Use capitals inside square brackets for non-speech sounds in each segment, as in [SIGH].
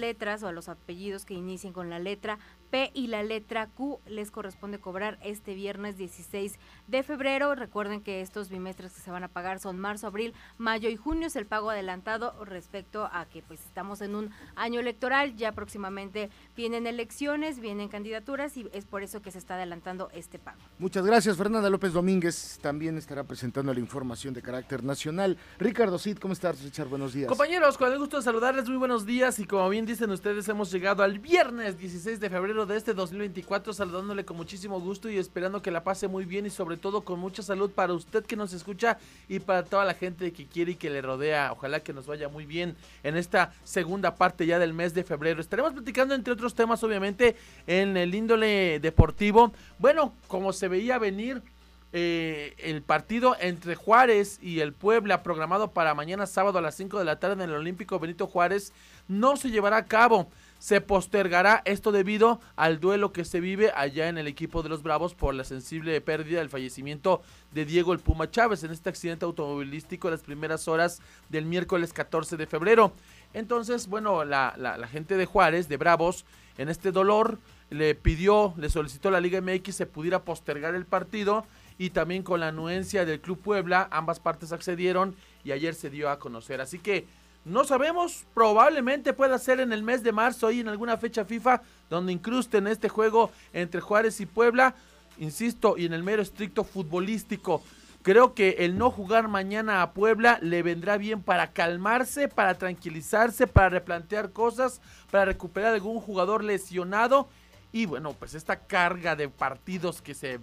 letras o a los apellidos que inicien con la letra P y la letra Q les corresponde cobrar este viernes 16 de febrero. Recuerden que estos bimestres que se van a pagar son marzo, abril, mayo y junio. Es el pago adelantado respecto a que pues estamos en un año electoral. Ya próximamente vienen elecciones, vienen candidaturas y es por eso que se está adelantando este pago. Muchas gracias. Fernanda López Domínguez también estará presentando la información de carácter nacional. Ricardo Cid, ¿cómo estás, Richard? Buenos días. Compañeros, con el gusto de saludarles, muy buenos días y como bien dicen ustedes, hemos llegado al viernes 16 de febrero de este 2024 saludándole con muchísimo gusto y esperando que la pase muy bien y sobre todo con mucha salud para usted que nos escucha y para toda la gente que quiere y que le rodea. Ojalá que nos vaya muy bien en esta segunda parte ya del mes de febrero. Estaremos platicando entre otros temas obviamente en el índole deportivo. Bueno, como se veía venir... Eh, el partido entre Juárez y el Puebla programado para mañana sábado a las 5 de la tarde en el Olímpico Benito Juárez no se llevará a cabo se postergará esto debido al duelo que se vive allá en el equipo de los Bravos por la sensible pérdida del fallecimiento de Diego el Puma Chávez en este accidente automovilístico en las primeras horas del miércoles 14 de febrero. Entonces, bueno, la, la, gente de Juárez, de Bravos, en este dolor le pidió, le solicitó a la Liga MX se pudiera postergar el partido y también con la anuencia del Club Puebla, ambas partes accedieron y ayer se dio a conocer. Así que no sabemos, probablemente pueda ser en el mes de marzo y en alguna fecha FIFA donde incrusten este juego entre Juárez y Puebla, insisto, y en el mero estricto futbolístico. Creo que el no jugar mañana a Puebla le vendrá bien para calmarse, para tranquilizarse, para replantear cosas, para recuperar algún jugador lesionado. Y bueno, pues esta carga de partidos que se,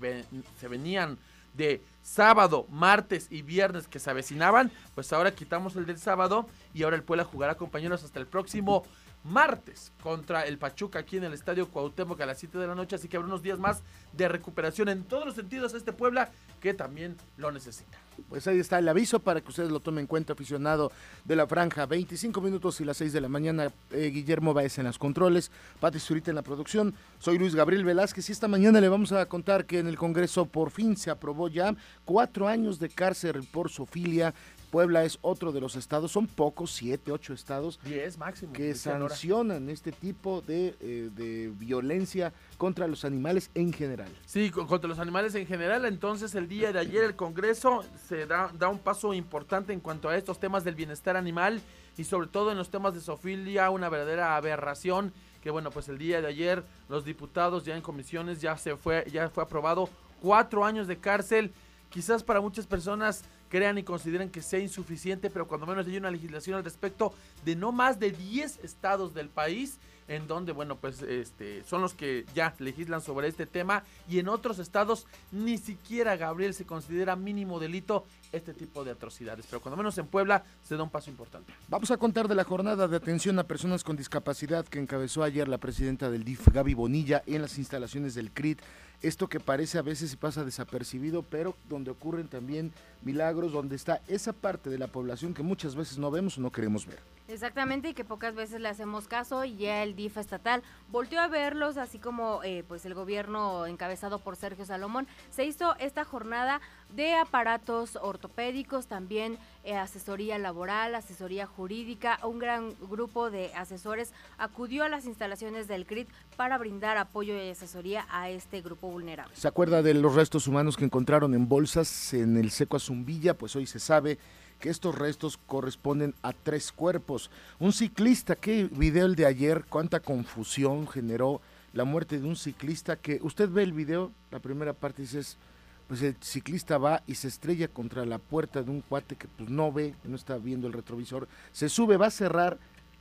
se venían de sábado, martes y viernes que se avecinaban, pues ahora quitamos el del sábado y ahora el Puebla jugará compañeros hasta el próximo martes contra el Pachuca aquí en el Estadio Cuauhtémoc a las 7 de la noche, así que habrá unos días más de recuperación en todos los sentidos a este Puebla que también lo necesita. Pues ahí está el aviso para que ustedes lo tomen en cuenta, aficionado de la franja. 25 minutos y las 6 de la mañana. Eh, Guillermo Baez en las controles, Pati Zurita en la producción. Soy Luis Gabriel Velázquez y esta mañana le vamos a contar que en el Congreso por fin se aprobó ya cuatro años de cárcel por sofilia Puebla es otro de los estados, son pocos, siete, ocho estados. Diez máximo. Que sancionan este tipo de, eh, de, violencia contra los animales en general. Sí, contra los animales en general. Entonces el día de ayer el Congreso se da, da un paso importante en cuanto a estos temas del bienestar animal y sobre todo en los temas de sofilia, una verdadera aberración que bueno, pues el día de ayer los diputados ya en comisiones ya se fue, ya fue aprobado cuatro años de cárcel. Quizás para muchas personas crean y consideren que sea insuficiente, pero cuando menos hay una legislación al respecto de no más de 10 estados del país en donde, bueno, pues este, son los que ya legislan sobre este tema y en otros estados ni siquiera, Gabriel, se considera mínimo delito este tipo de atrocidades, pero cuando menos en Puebla se da un paso importante. Vamos a contar de la jornada de atención a personas con discapacidad que encabezó ayer la presidenta del DIF, Gaby Bonilla, en las instalaciones del CRIT esto que parece a veces se pasa desapercibido, pero donde ocurren también milagros, donde está esa parte de la población que muchas veces no vemos o no queremos ver. Exactamente, y que pocas veces le hacemos caso y ya el DIF estatal volvió a verlos, así como eh, pues el gobierno encabezado por Sergio Salomón, se hizo esta jornada de aparatos ortopédicos, también eh, asesoría laboral, asesoría jurídica, un gran grupo de asesores acudió a las instalaciones del CRIT para brindar apoyo y asesoría a este grupo vulnerable. ¿Se acuerda de los restos humanos que encontraron en bolsas en el seco Azumbilla? Pues hoy se sabe que estos restos corresponden a tres cuerpos. Un ciclista, qué video el de ayer, cuánta confusión generó la muerte de un ciclista que usted ve el video, la primera parte dice, pues el ciclista va y se estrella contra la puerta de un cuate que pues no ve, no está viendo el retrovisor, se sube, va a cerrar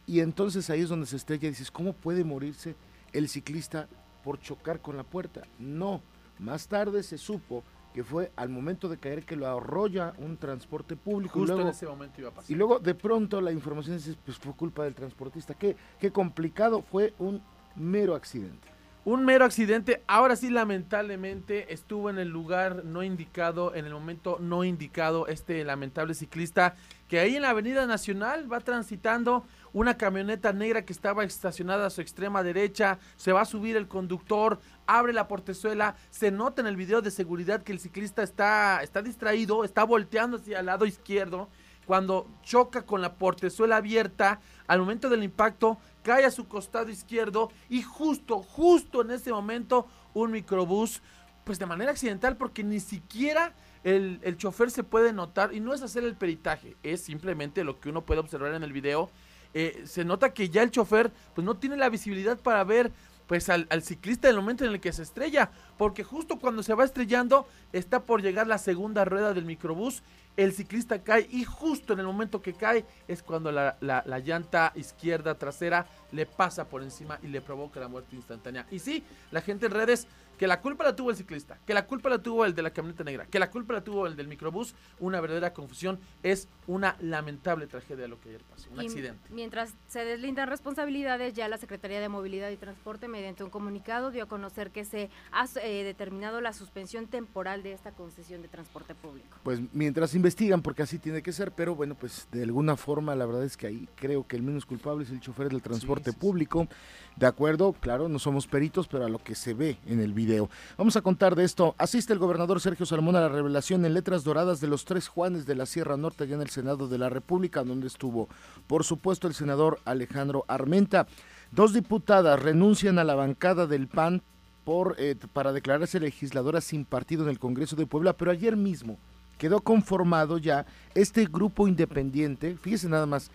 y entonces ahí es donde se estrella y dices, ¿cómo puede morirse el ciclista por chocar con la puerta? No, más tarde se supo que fue al momento de caer que lo arrolla un transporte público. Justo y luego, en ese momento iba a pasar. Y luego de pronto la información dice, pues fue culpa del transportista. Qué, qué complicado, fue un mero accidente. Un mero accidente, ahora sí lamentablemente estuvo en el lugar no indicado, en el momento no indicado este lamentable ciclista que ahí en la Avenida Nacional va transitando una camioneta negra que estaba estacionada a su extrema derecha, se va a subir el conductor, abre la portezuela, se nota en el video de seguridad que el ciclista está, está distraído, está volteando hacia el lado izquierdo, cuando choca con la portezuela abierta, al momento del impacto cae a su costado izquierdo y justo, justo en ese momento un microbús, pues de manera accidental porque ni siquiera el, el chofer se puede notar y no es hacer el peritaje, es simplemente lo que uno puede observar en el video. Eh, se nota que ya el chofer pues no tiene la visibilidad para ver pues al, al, ciclista en el momento en el que se estrella, porque justo cuando se va estrellando está por llegar la segunda rueda del microbús, el ciclista cae y justo en el momento que cae es cuando la, la, la llanta izquierda trasera le pasa por encima y le provoca la muerte instantánea. Y sí, la gente en redes que la culpa la tuvo el ciclista, que la culpa la tuvo el de la camioneta negra, que la culpa la tuvo el del microbús, una verdadera confusión, es una lamentable tragedia lo que ayer pasó, un Y accidente. Mientras se deslindan responsabilidades, ya la Secretaría de Movilidad y Transporte, mediante un comunicado, dio a conocer que se ha eh, determinado la suspensión temporal de esta concesión de transporte público. Pues mientras investigan, porque así tiene que ser, pero bueno, pues de alguna forma la verdad es que ahí creo que el menos culpable es el chofer del transporte Sí, público. De acuerdo, claro, no somos peritos, pero a lo que se ve en el video. Vamos a contar de esto. Asiste el gobernador Sergio Salmón a la revelación en letras doradas de los tres Juanes de la Sierra Norte, allá en el Senado de la República, donde estuvo, por supuesto, el senador Alejandro Armenta. Dos diputadas renuncian a la bancada del PAN por, eh, para declararse legisladoras sin partido en el Congreso de Puebla, pero ayer mismo quedó conformado ya este grupo independiente. Fíjese nada más,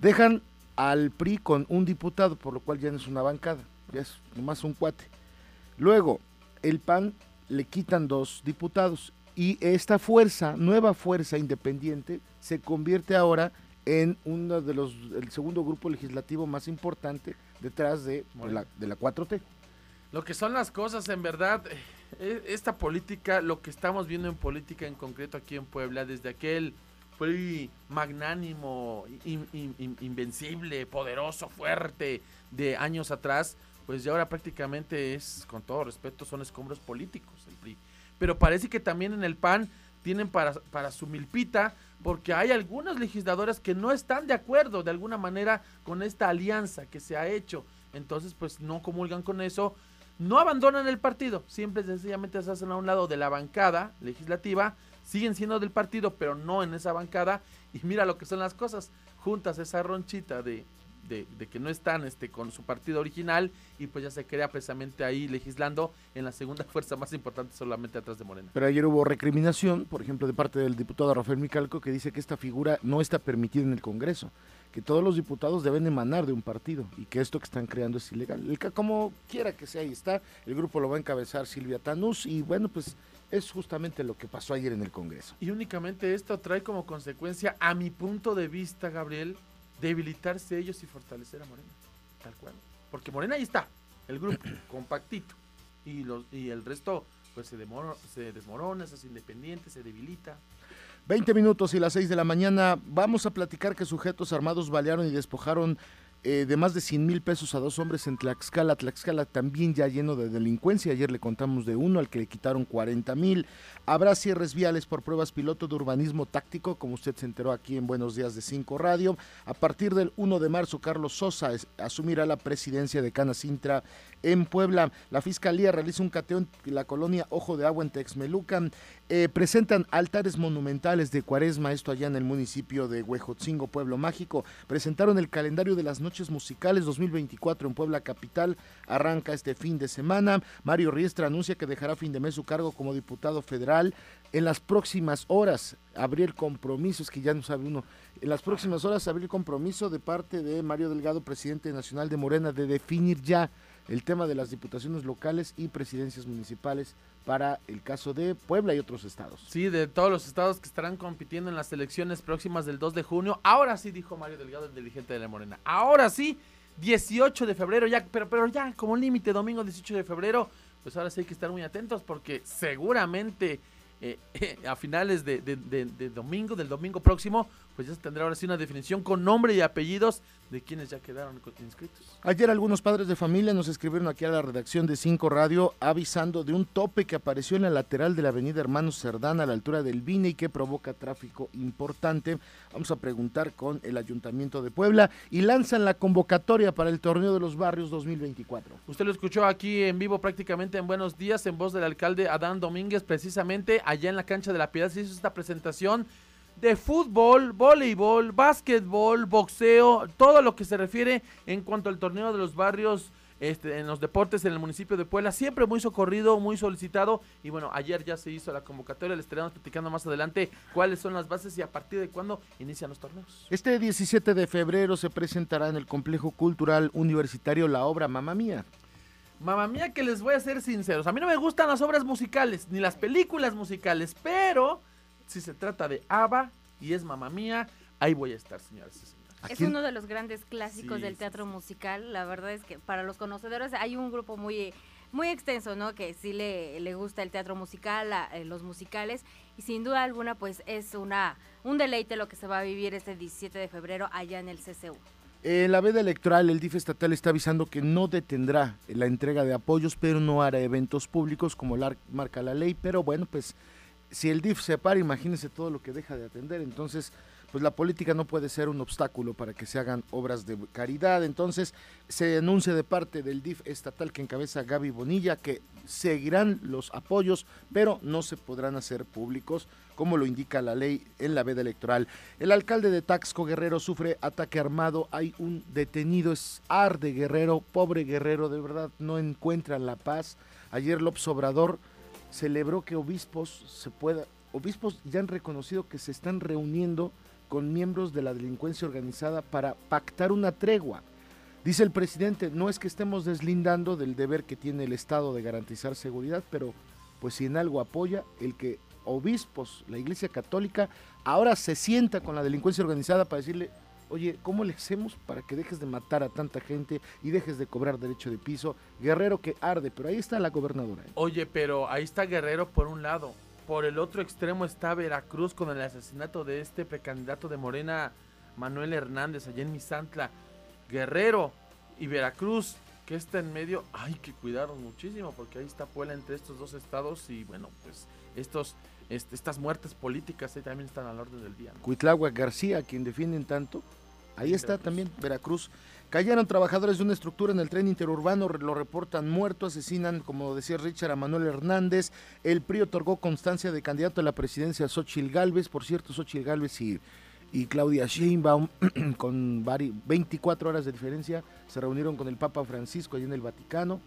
dejan al PRI con un diputado, por lo cual ya no es una bancada, ya es nomás un cuate. Luego, el PAN le quitan dos diputados y esta fuerza, nueva fuerza independiente, se convierte ahora en uno de los, el segundo grupo legislativo más importante detrás de, de la, de la 4T. Lo que son las cosas, en verdad, eh, esta política, lo que estamos viendo en política en concreto aquí en Puebla, desde aquel PRI magnánimo, in- in- in- invencible, poderoso, fuerte de años atrás, pues ya ahora prácticamente es, con todo respeto, son escombros políticos el PRI. Pero parece que también en el PAN tienen para, para su milpita, porque hay algunas legisladoras que no están de acuerdo de alguna manera con esta alianza que se ha hecho. Entonces, pues no comulgan con eso, no abandonan el partido, siempre sencillamente se hacen a un lado de la bancada legislativa, siguen siendo del partido, pero no en esa bancada. Y mira lo que son las cosas, juntas esa ronchita de, de, de que no están este, con su partido original y pues ya se crea precisamente ahí legislando en la segunda [LAUGHS] fuerza más importante solamente atrás de Morena. Pero ayer hubo recriminación, por ejemplo, de parte del diputado Rafael Micalco, que dice que esta figura no está permitida en el Congreso, que todos los diputados deben emanar de un partido y que esto que están creando es ilegal. El ca- como quiera que sea, ahí está. El grupo lo va a encabezar Silvia Tanús y bueno, pues es justamente lo que pasó ayer en el Congreso. Y únicamente esto trae como consecuencia, a mi punto de vista, Gabriel, debilitarse ellos y fortalecer a Morena. Tal cual. Porque Morena ahí está, el grupo, [CLEARS THROAT] compactito. Y, los, y el resto, pues se, demoro- se desmorona, se hace independiente, se debilita. 20 minutos y las 6 de la mañana vamos a platicar que sujetos armados balearon y despojaron eh, de más de 100 mil pesos a dos hombres en Tlaxcala. Tlaxcala también ya lleno de delincuencia. Ayer le contamos de uno al que le quitaron 40 mil. Habrá cierres viales por pruebas piloto de urbanismo táctico, como usted se enteró aquí en Buenos Días de 5 Radio. A partir del 1 de marzo, Carlos Sosa asumirá la presidencia de Canacintra en Puebla. La Fiscalía realiza un cateo en la colonia Ojo de Agua en Texmelucan. Eh, presentan altares monumentales de Cuaresma, esto allá en el municipio de Huejotzingo, Pueblo Mágico. Presentaron el calendario de las noches musicales 2024 en Puebla Capital. Arranca este fin de semana. Mario Riestra anuncia que dejará fin de mes su cargo como diputado federal. En las próximas horas habría el compromiso, es que ya no sabe uno, en las próximas horas el compromiso de parte de Mario Delgado, presidente nacional de Morena, de definir ya el tema de las diputaciones locales y presidencias municipales para el caso de Puebla y otros estados. Sí, de todos los estados que estarán compitiendo en las elecciones próximas del 2 de junio. Ahora sí, dijo Mario Delgado, el dirigente de la Morena. Ahora sí, 18 de febrero, ya, pero, pero ya como límite, domingo 18 de febrero, pues ahora sí hay que estar muy atentos porque seguramente eh, [LAUGHS] a finales de, domingo, del domingo próximo, pues ya se tendrá ahora sí una definición con nombre y apellidos de quienes ya quedaron inscritos. Ayer algunos padres de familia nos escribieron aquí a la redacción de 5 Radio avisando de un tope que apareció en la lateral de la avenida Hermanos Cerdán a la altura del Vine y que provoca tráfico importante. Vamos a preguntar con el Ayuntamiento de Puebla y lanzan la convocatoria para el Torneo de los Barrios 2024. Usted lo escuchó aquí en vivo prácticamente en Buenos Días, en voz del alcalde Adán Domínguez, precisamente allá en la cancha de la Piedad se hizo esta presentación de fútbol, voleibol, básquetbol, boxeo, todo lo que se refiere en cuanto al torneo de los barrios este, en los deportes en el municipio de Puebla, siempre muy socorrido, muy solicitado. Y bueno, ayer ya se hizo la convocatoria, le estaremos platicando más adelante cuáles son las bases y a partir de cuándo inician los torneos. Este 17 de febrero se presentará en el Complejo Cultural Universitario la obra Mamá Mía. Mamá mía, que les voy a ser sinceros. A mí no me gustan las obras musicales, ni las películas musicales, pero si se trata de Ava y es Mamá mía, ahí voy a estar, señoras y señores. Es uno de los grandes clásicos del teatro musical. La verdad es que para los conocedores hay un grupo muy muy extenso, ¿no? Que sí le, le gusta el teatro musical, eh, los musicales y sin duda alguna pues es una un deleite lo que se va a vivir este 17 de febrero allá en el CCU. En la veda electoral, el DIF estatal está avisando que no detendrá la entrega de apoyos, pero no hará eventos públicos como la, marca la ley. Pero bueno, pues si el DIF se para, imagínense todo lo que deja de atender. Entonces, pues la política no puede ser un obstáculo para que se hagan obras de caridad. Entonces, se anuncia de parte del DIF estatal que encabeza Gaby Bonilla que seguirán los apoyos, pero no se podrán hacer públicos, como lo indica la ley en la veda electoral. El alcalde de Taxco Guerrero sufre ataque armado, hay un detenido, es Arde Guerrero, pobre Guerrero, de verdad no encuentra la paz. Ayer López Obrador celebró que obispos se pueda, obispos ya han reconocido que se están reuniendo con miembros de la delincuencia organizada para pactar una tregua. Dice el presidente, no es que estemos deslindando del deber que tiene el Estado de garantizar seguridad, pero pues si en algo apoya el que obispos, la Iglesia Católica, ahora se sienta con la delincuencia organizada para decirle, oye, ¿cómo le hacemos para que dejes de matar a tanta gente y dejes de cobrar derecho de piso? Guerrero que arde, pero ahí está la gobernadora. ¿eh? Oye, pero ahí está Guerrero por un lado. Por el otro extremo está Veracruz con el asesinato de este precandidato de Morena, Manuel Hernández, allá en Misantla. Guerrero y Veracruz, que está en medio, hay que cuidarnos muchísimo porque ahí está Puebla entre estos dos estados y bueno, pues estos, estas muertes políticas ahí también están al orden del día. ¿no? García, quien defienden tanto, ahí está también Veracruz. Cayeron trabajadores de una estructura en el tren interurbano, lo reportan muerto, asesinan, como decía Richard, a Manuel Hernández. El PRI otorgó constancia de candidato a la presidencia a Xochil Gálvez. Por cierto, Xochil Gálvez y, y Claudia Sheinbaum, [CLEARS THROAT] con 24 horas de diferencia, se reunieron con el Papa Francisco allí en el Vaticano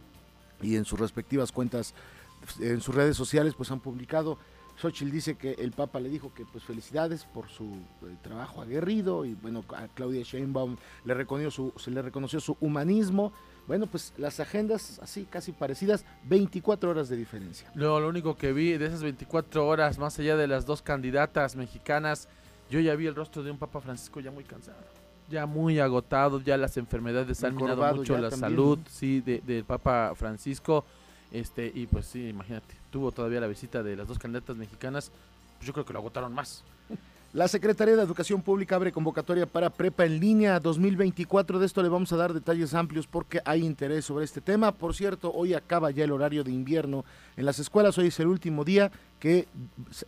y en sus respectivas cuentas, en sus redes sociales, pues han publicado Xochitl dice que el Papa le dijo que pues felicidades por su eh, trabajo aguerrido y bueno, a Claudia Sheinbaum le reconoció su, se le reconoció su humanismo. Bueno, pues las agendas así casi parecidas, 24 horas de diferencia. No, lo único que vi de esas 24 horas, más allá de las dos candidatas mexicanas, yo ya vi el rostro de un Papa Francisco ya muy cansado, ya muy agotado, ya las enfermedades han minado mucho la salud, sí, del Papa Francisco. Este, y pues sí, imagínate, tuvo todavía la visita de las dos candidatas mexicanas, pues yo creo que lo agotaron más. La Secretaría de Educación Pública abre convocatoria para prepa en línea 2024. De esto le vamos a dar detalles amplios porque hay interés sobre este tema. Por cierto, hoy acaba ya el horario de invierno en las escuelas. Hoy es el último día que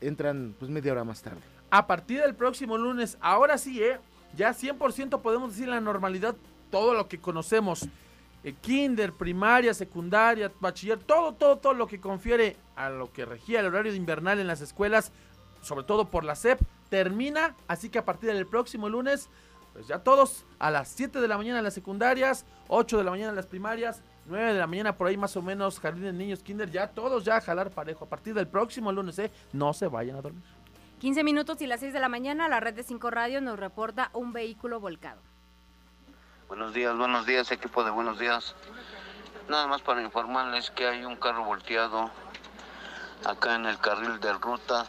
entran pues media hora más tarde. A partir del próximo lunes, ahora sí, ¿eh? ya 100% podemos decir la normalidad, todo lo que conocemos eh, kinder, primaria, secundaria, bachiller, todo, todo, todo lo que confiere a lo que regía el horario de invernal en las escuelas, sobre todo por la SEP, termina, así que a partir del próximo lunes, pues ya todos a las 7 de la mañana en las secundarias, 8 de la mañana en las primarias, 9 de la mañana por ahí más o menos, jardín de niños, kinder, ya todos ya a jalar parejo. A partir del próximo lunes, ¿eh? no se vayan a dormir. 15 minutos y las 6 de la mañana, la red de 5 radio nos reporta un vehículo volcado. Buenos días, buenos días, equipo de buenos días. Nada más para informarles que hay un carro volteado acá en el carril de ruta,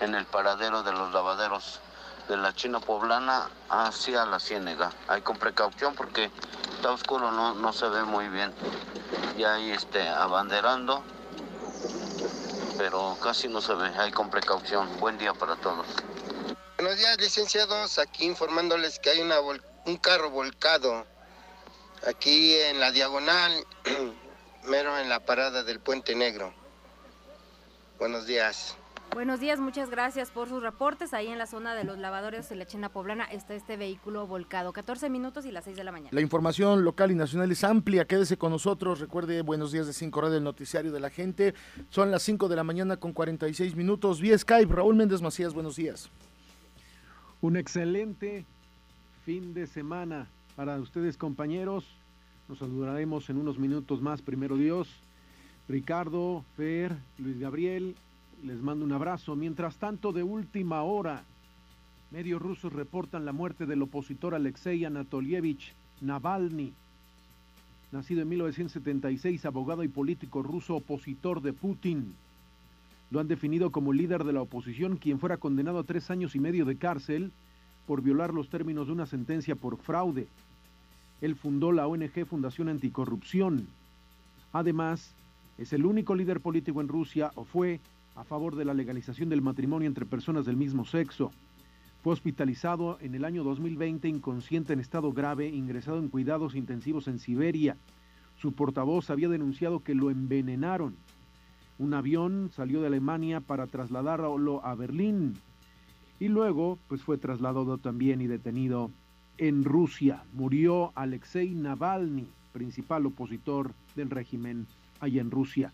en el paradero de los lavaderos de la China Poblana hacia la Ciénega. Hay con precaución porque está oscuro, no, no se ve muy bien. Ya ahí este, abanderando, pero casi no se ve, hay con precaución. Buen día para todos. Buenos días, licenciados. Aquí informándoles que hay una un carro volcado aquí en la diagonal, [CLEARS THROAT] mero en la parada del Puente Negro. Buenos días. Buenos días, muchas gracias por sus reportes. Ahí en la zona de los lavadores de la China Poblana está este vehículo volcado. 14 minutos y las 6 de la mañana. La información local y nacional es amplia. Quédese con nosotros. Recuerde, buenos días de 5 Radio, del noticiario de la gente. Son las 5 de la mañana con 46 minutos. Vía Skype, Raúl Méndez Macías, buenos días. Un excelente fin de semana para ustedes compañeros. Nos saludaremos en unos minutos más, primero Dios. Ricardo, Fer, Luis Gabriel, les mando un abrazo. Mientras tanto, de última hora, medios rusos reportan la muerte del opositor Alexei Anatolievich Navalny, nacido en 1976, abogado y político ruso opositor de Putin. Lo han definido como líder de la oposición, quien fuera condenado a tres años y medio de cárcel por violar los términos de una sentencia por fraude. Él fundó la ONG Fundación Anticorrupción. Además, es el único líder político en Rusia, o fue, a favor de la legalización del matrimonio entre personas del mismo sexo. Fue hospitalizado en el año 2020 inconsciente en estado grave, ingresado en cuidados intensivos en Siberia. Su portavoz había denunciado que lo envenenaron. Un avión salió de Alemania para trasladarlo a Berlín y luego pues fue trasladado también y detenido en Rusia. Murió Alexei Navalny, principal opositor del régimen allá en Rusia.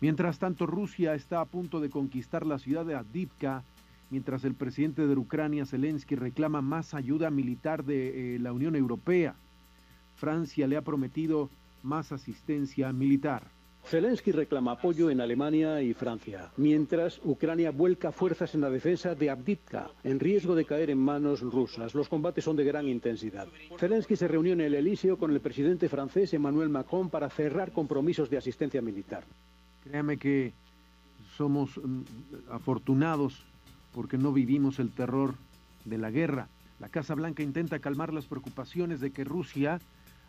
Mientras tanto, Rusia está a punto de conquistar la ciudad de Adivka, mientras el presidente de Ucrania, Zelensky, reclama más ayuda militar de eh, la Unión Europea. Francia le ha prometido más asistencia militar. Zelensky reclama apoyo en Alemania y Francia, mientras Ucrania vuelca fuerzas en la defensa de Abditka, en riesgo de caer en manos rusas. Los combates son de gran intensidad. Zelensky se reunió en el Elíseo con el presidente francés Emmanuel Macron para cerrar compromisos de asistencia militar. Créame que somos mm, afortunados porque no vivimos el terror de la guerra. La Casa Blanca intenta calmar las preocupaciones de que Rusia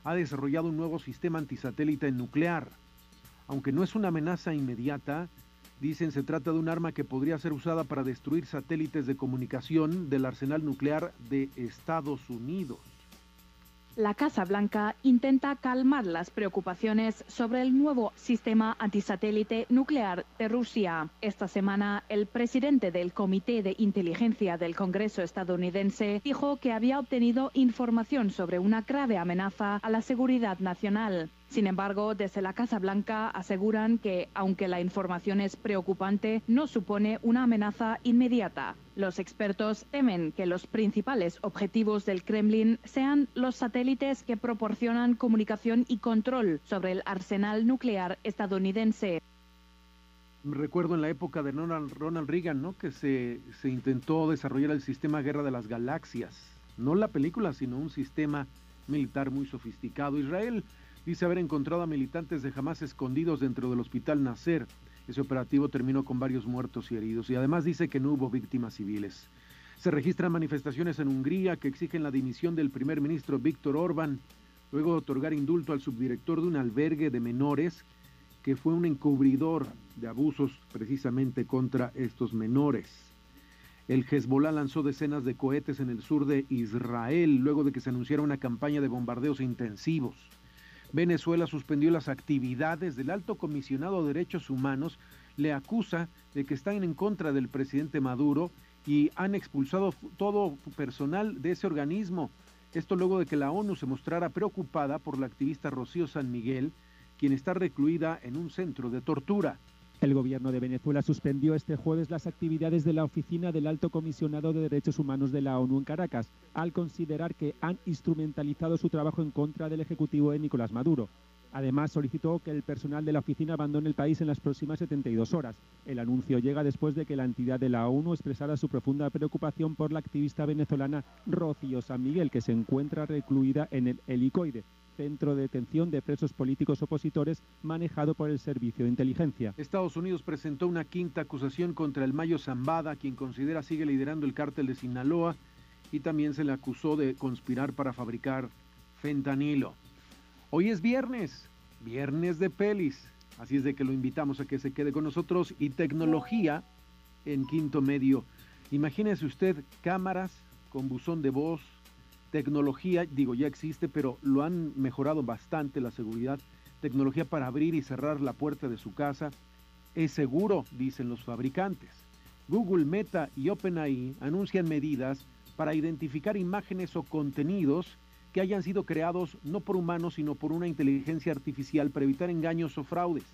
ha desarrollado un nuevo sistema antisatélite nuclear aunque no es una amenaza inmediata, dicen se trata de un arma que podría ser usada para destruir satélites de comunicación del arsenal nuclear de Estados Unidos. La Casa Blanca intenta calmar las preocupaciones sobre el nuevo sistema antisatélite nuclear de Rusia. Esta semana, el presidente del Comité de Inteligencia del Congreso estadounidense dijo que había obtenido información sobre una grave amenaza a la seguridad nacional. Sin embargo, desde la Casa Blanca aseguran que, aunque la información es preocupante, no supone una amenaza inmediata. Los expertos temen que los principales objetivos del Kremlin sean los satélites que proporcionan comunicación y control sobre el arsenal nuclear estadounidense. Recuerdo en la época de Ronald Reagan, ¿no? Que se, se intentó desarrollar el sistema Guerra de las Galaxias. No la película, sino un sistema militar muy sofisticado. Israel dice haber encontrado a militantes de Hamas escondidos dentro del hospital Nasser. Ese operativo terminó con varios muertos y heridos y además dice que no hubo víctimas civiles. Se registran manifestaciones en Hungría que exigen la dimisión del primer ministro Víctor Orbán, luego de otorgar indulto al subdirector de un albergue de menores que fue un encubridor de abusos precisamente contra estos menores. El Hezbollah lanzó decenas de cohetes en el sur de Israel luego de que se anunciara una campaña de bombardeos intensivos. Venezuela suspendió las actividades del alto comisionado de derechos humanos, le acusa de que están en contra del presidente Maduro y han expulsado todo personal de ese organismo. Esto luego de que la ONU se mostrara preocupada por la activista Rocío San Miguel, quien está recluida en un centro de tortura. El gobierno de Venezuela suspendió este jueves las actividades de la oficina del Alto Comisionado de Derechos Humanos de la ONU en Caracas, al considerar que han instrumentalizado su trabajo en contra del Ejecutivo de Nicolás Maduro. Además, solicitó que el personal de la oficina abandone el país en las próximas 72 horas. El anuncio llega después de que la entidad de la ONU expresara su profunda preocupación por la activista venezolana Rocío San Miguel, que se encuentra recluida en el helicoide, centro de detención de presos políticos opositores manejado por el Servicio de Inteligencia. Estados Unidos presentó una quinta acusación contra el Mayo Zambada, quien considera sigue liderando el cártel de Sinaloa, y también se le acusó de conspirar para fabricar fentanilo. Hoy es viernes, viernes de pelis, así es de que lo invitamos a que se quede con nosotros y tecnología en quinto medio. Imagínese usted cámaras con buzón de voz, Tecnología, digo, ya existe, pero lo han mejorado bastante la seguridad. Tecnología para abrir y cerrar la puerta de su casa. Es seguro, dicen los fabricantes. Google, Meta y OpenAI anuncian medidas para identificar imágenes o contenidos que hayan sido creados no por humanos, sino por una inteligencia artificial para evitar engaños o fraudes.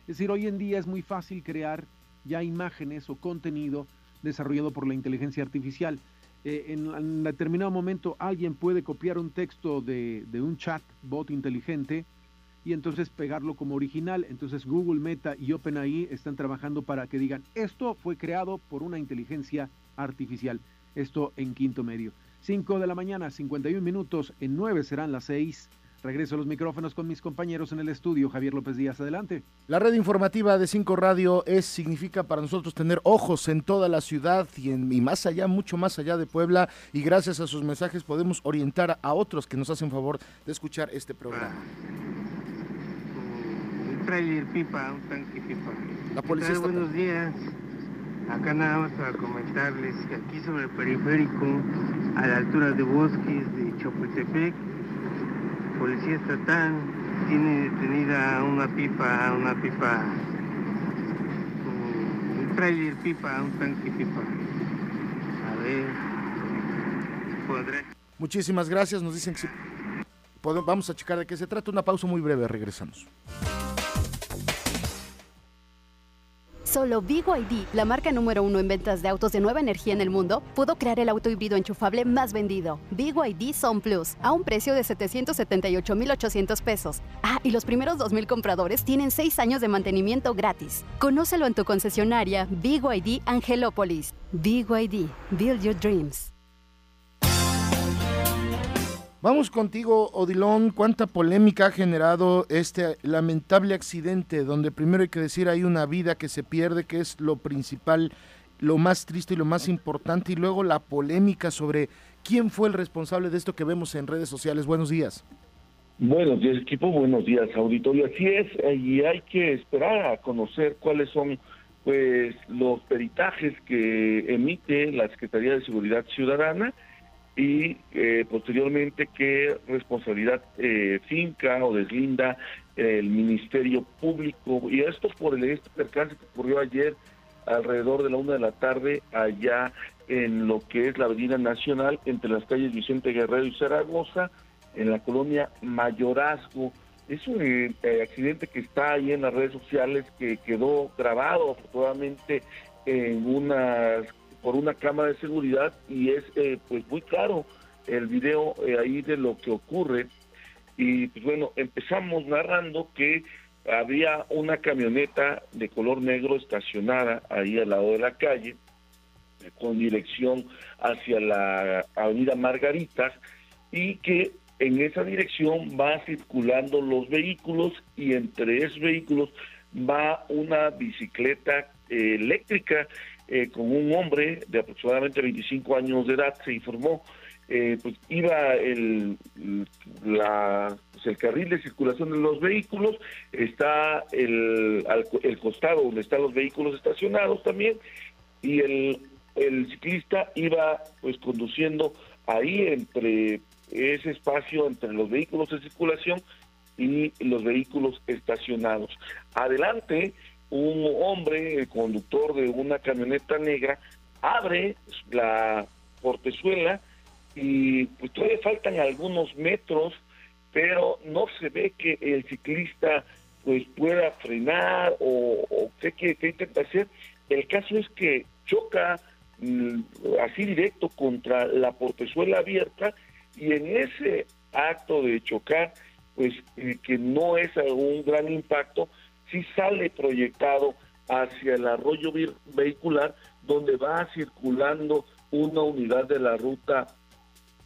Es decir, hoy en día es muy fácil crear ya imágenes o contenido desarrollado por la inteligencia artificial. Eh, en, determinado momento alguien puede copiar un texto de, de un chat bot inteligente y entonces pegarlo como original. Entonces Google, Meta y OpenAI están trabajando para que digan, esto fue creado por una inteligencia artificial. Esto en quinto medio. 5 de la mañana, 51 minutos, en 9 serán las 6. Regreso a los micrófonos con mis compañeros en el estudio. Javier López Díaz, adelante. La red informativa de Cinco Radio es, significa para nosotros tener ojos en toda la ciudad y, en, y más allá, mucho más allá de Puebla. Y gracias a sus mensajes podemos orientar a otros que nos hacen favor de escuchar este programa. Un trailer pipa, un tanque pipa. La policía. Buenos días. Acá nada más para comentarles que aquí sobre el periférico, a la altura de bosques de Chapultepec, Policía Estatal tiene detenida una pipa, una pipa, un trailer pipa, un tanque pipa. A ver, podré. Muchísimas gracias, nos dicen que. Podemos- Vamos a checar de qué se trata. Una pausa muy breve, regresamos. Solo ID, la marca número uno en ventas de autos de nueva energía en el mundo, pudo crear el auto híbrido enchufable más vendido, ID Son Plus, a un precio de 778,800 pesos. Ah, y los primeros 2,000 compradores tienen 6 años de mantenimiento gratis. Conócelo en tu concesionaria ID Angelópolis. ID, Build Your Dreams. Vamos contigo, Odilón. ¿Cuánta polémica ha generado este lamentable accidente donde primero hay que decir hay una vida que se pierde, que es lo principal, lo más triste y lo más importante, y luego la polémica sobre quién fue el responsable de esto que vemos en redes sociales? Buenos días. Buenos días, equipo. Buenos días, auditorio. Así es, eh, y hay que esperar a conocer cuáles son pues los peritajes que emite la Secretaría de Seguridad Ciudadana y eh, posteriormente qué responsabilidad eh, finca o deslinda el Ministerio Público. Y esto por el este percance que ocurrió ayer alrededor de la una de la tarde allá en lo que es la Avenida Nacional entre las calles Vicente Guerrero y Zaragoza en la colonia Mayorazgo. Es un eh, accidente que está ahí en las redes sociales que quedó grabado afortunadamente en una por una cámara de seguridad y es eh, pues muy claro el video eh, ahí de lo que ocurre. Y pues bueno empezamos narrando que había una camioneta de color negro estacionada ahí al lado de la calle con dirección hacia la avenida Margaritas y que en esa dirección va circulando los vehículos y entre esos vehículos va una bicicleta eh, eléctrica eh, con un hombre de aproximadamente 25 años de edad, se informó, eh, pues iba el, la, pues, el carril de circulación de los vehículos, está el, al- el costado donde están los vehículos estacionados también, y el, el ciclista iba pues conduciendo ahí entre ese espacio entre los vehículos de circulación y los vehículos estacionados. Adelante, un hombre, el conductor de una camioneta negra, abre la portezuela y pues todavía faltan algunos metros, pero no se ve que el ciclista pues pueda frenar o, o qué, qué- intenta hacer. El caso es que choca mm, así directo contra la portezuela abierta y en ese acto de chocar, pues que no es un gran impacto, sí sale proyectado hacia el arroyo vehicular donde va circulando una unidad de la ruta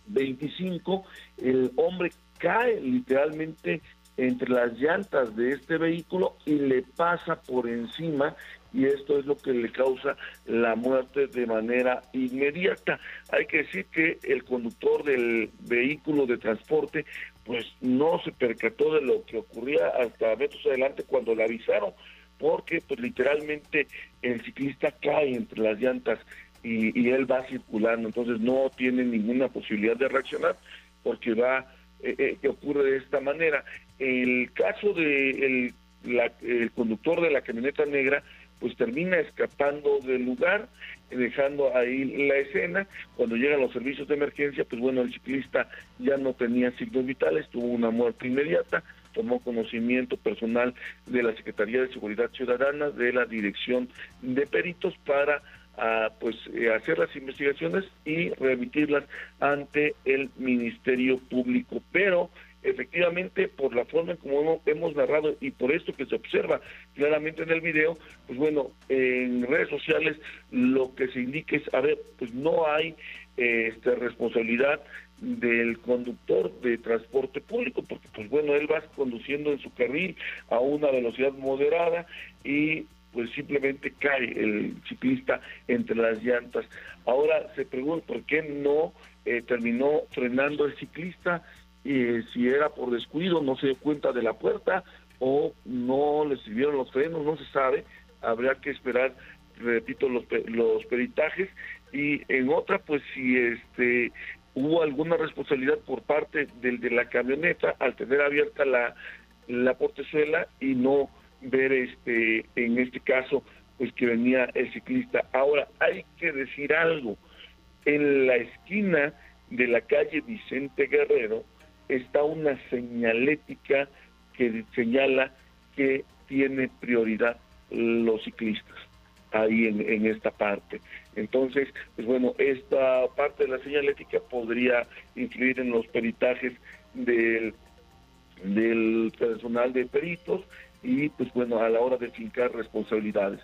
25, el hombre cae literalmente entre las llantas de este vehículo y le pasa por encima y esto es lo que le causa la muerte de manera inmediata. Hay que decir que el conductor del vehículo de transporte pues no se percató de lo que ocurría hasta metros adelante cuando le avisaron, porque pues literalmente el ciclista cae entre las llantas y, y él va circulando, entonces no tiene ninguna posibilidad de reaccionar porque va, eh, eh, que ocurre de esta manera. El caso de el, la- el conductor de la camioneta negra, pues termina escapando del lugar, dejando ahí la escena. Cuando llegan los servicios de emergencia, pues bueno, el ciclista ya no tenía signos vitales, tuvo una muerte inmediata, tomó conocimiento personal de la Secretaría de Seguridad Ciudadana, de la Dirección de Peritos para a pues eh, hacer las investigaciones y remitirlas ante el Ministerio Público. Pero efectivamente por la forma en como hemos narrado y por esto que se observa claramente en el video, pues bueno, en redes sociales lo que se indica es, a ver, pues no hay este, responsabilidad del conductor de transporte público, porque pues bueno, él va conduciendo en su carril a una velocidad moderada y pues simplemente cae el ciclista entre las llantas. Ahora se pregunta por qué no eh, terminó frenando el ciclista, y si era por descuido, no se dio cuenta de la puerta o no le sirvieron los frenos, no se sabe, habría que esperar, repito, los, los peritajes y en otra, pues si este hubo alguna responsabilidad por parte del de la camioneta al tener abierta la, la portezuela y no ver este en este caso pues que venía el ciclista. Ahora hay que decir algo. En la esquina de la calle Vicente Guerrero está una señalética que señala que tiene prioridad los ciclistas ahí en, en esta parte. Entonces, pues bueno, esta parte de la señalética podría influir en los peritajes del, del personal de peritos y pues bueno, a la hora de fincar responsabilidades.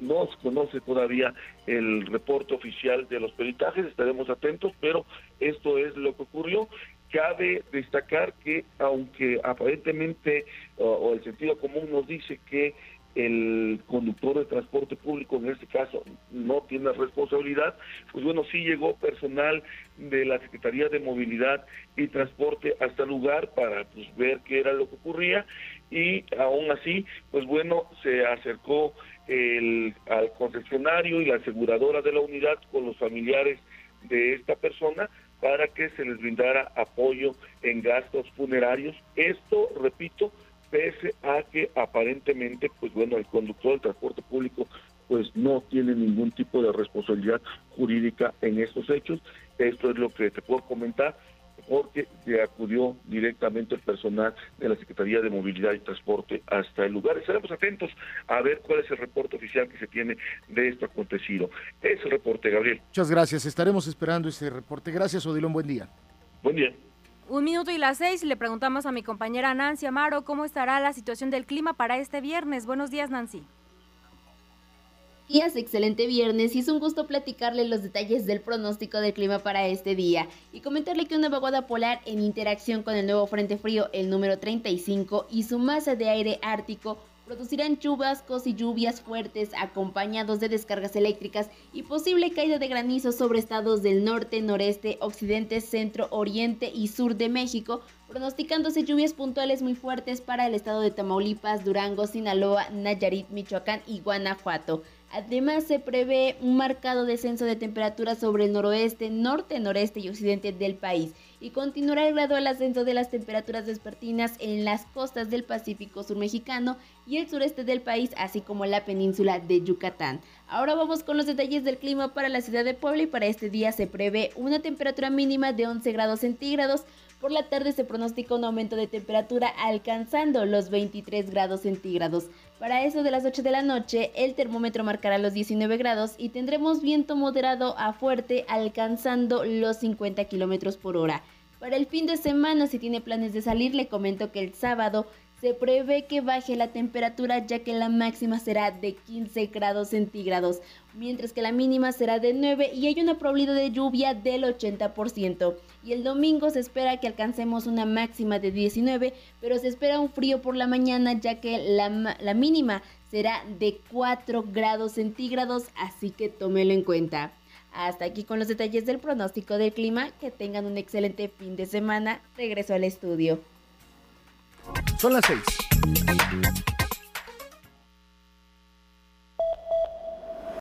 no se conoce todavía el reporte oficial de los peritajes, estaremos atentos, pero esto es lo que ocurrió. Cabe destacar que aunque aparentemente o el sentido común nos dice que el conductor de transporte público, en este caso, no tiene responsabilidad, pues bueno, sí llegó personal de la Secretaría de Movilidad y Transporte hasta el lugar para pues, ver qué era lo que ocurría y aún así, pues bueno, se acercó el, al concesionario y la aseguradora de la unidad con los familiares de esta persona para que se les brindara apoyo en gastos funerarios. Esto, repito, pese a que aparentemente, pues bueno, el conductor del transporte público pues no tiene ningún tipo de responsabilidad jurídica en estos hechos. Esto es lo que te puedo comentar porque se acudió directamente el personal de la Secretaría de Movilidad y Transporte hasta el lugar. Estaremos atentos a ver cuál es el reporte oficial que se tiene de esto acontecido. Es el reporte, Gabriel. Muchas gracias. Estaremos esperando ese reporte. Gracias, Odilón. Buen día. Buen día. Un minuto y las seis, le preguntamos a mi compañera Nancy Amaro cómo estará la situación del clima para este viernes. Buenos días, Nancy. Días, excelente viernes y es un gusto platicarle los detalles del pronóstico del clima para este día y comentarle que una vaguada polar en interacción con el nuevo frente frío, el número 35, y su masa de aire ártico producirán chubascos y lluvias fuertes acompañados de descargas eléctricas y posible caída de granizo sobre estados del norte, noreste, occidente, centro, oriente y sur de México, pronosticándose lluvias puntuales muy fuertes para el estado de Tamaulipas, Durango, Sinaloa, Nayarit, Michoacán y Guanajuato. Además, se prevé un marcado descenso de temperatura sobre el noroeste, norte, noreste y occidente del país y continuará el gradual ascenso de las temperaturas vespertinas en las costas del Pacífico sur mexicano y el sureste del país, así como la península de Yucatán. Ahora vamos con los detalles del clima para la ciudad de Puebla y para este día se prevé una temperatura mínima de 11 grados centígrados, por la tarde se pronostica un aumento de temperatura alcanzando los 23 grados centígrados. Para eso de las 8 de la noche, el termómetro marcará los 19 grados y tendremos viento moderado a fuerte alcanzando los 50 kilómetros por hora. Para el fin de semana, si tiene planes de salir, le comento que el sábado se prevé que baje la temperatura ya que la máxima será de 15 grados centígrados, mientras que la mínima será de 9 y hay una probabilidad de lluvia del 80%. Y el domingo se espera que alcancemos una máxima de 19, pero se espera un frío por la mañana ya que la, mínima será de 4 grados centígrados, así que tómelo en cuenta. Hasta aquí con los detalles del pronóstico del clima. Que tengan un excelente fin de semana. Regreso al estudio. Son las seis.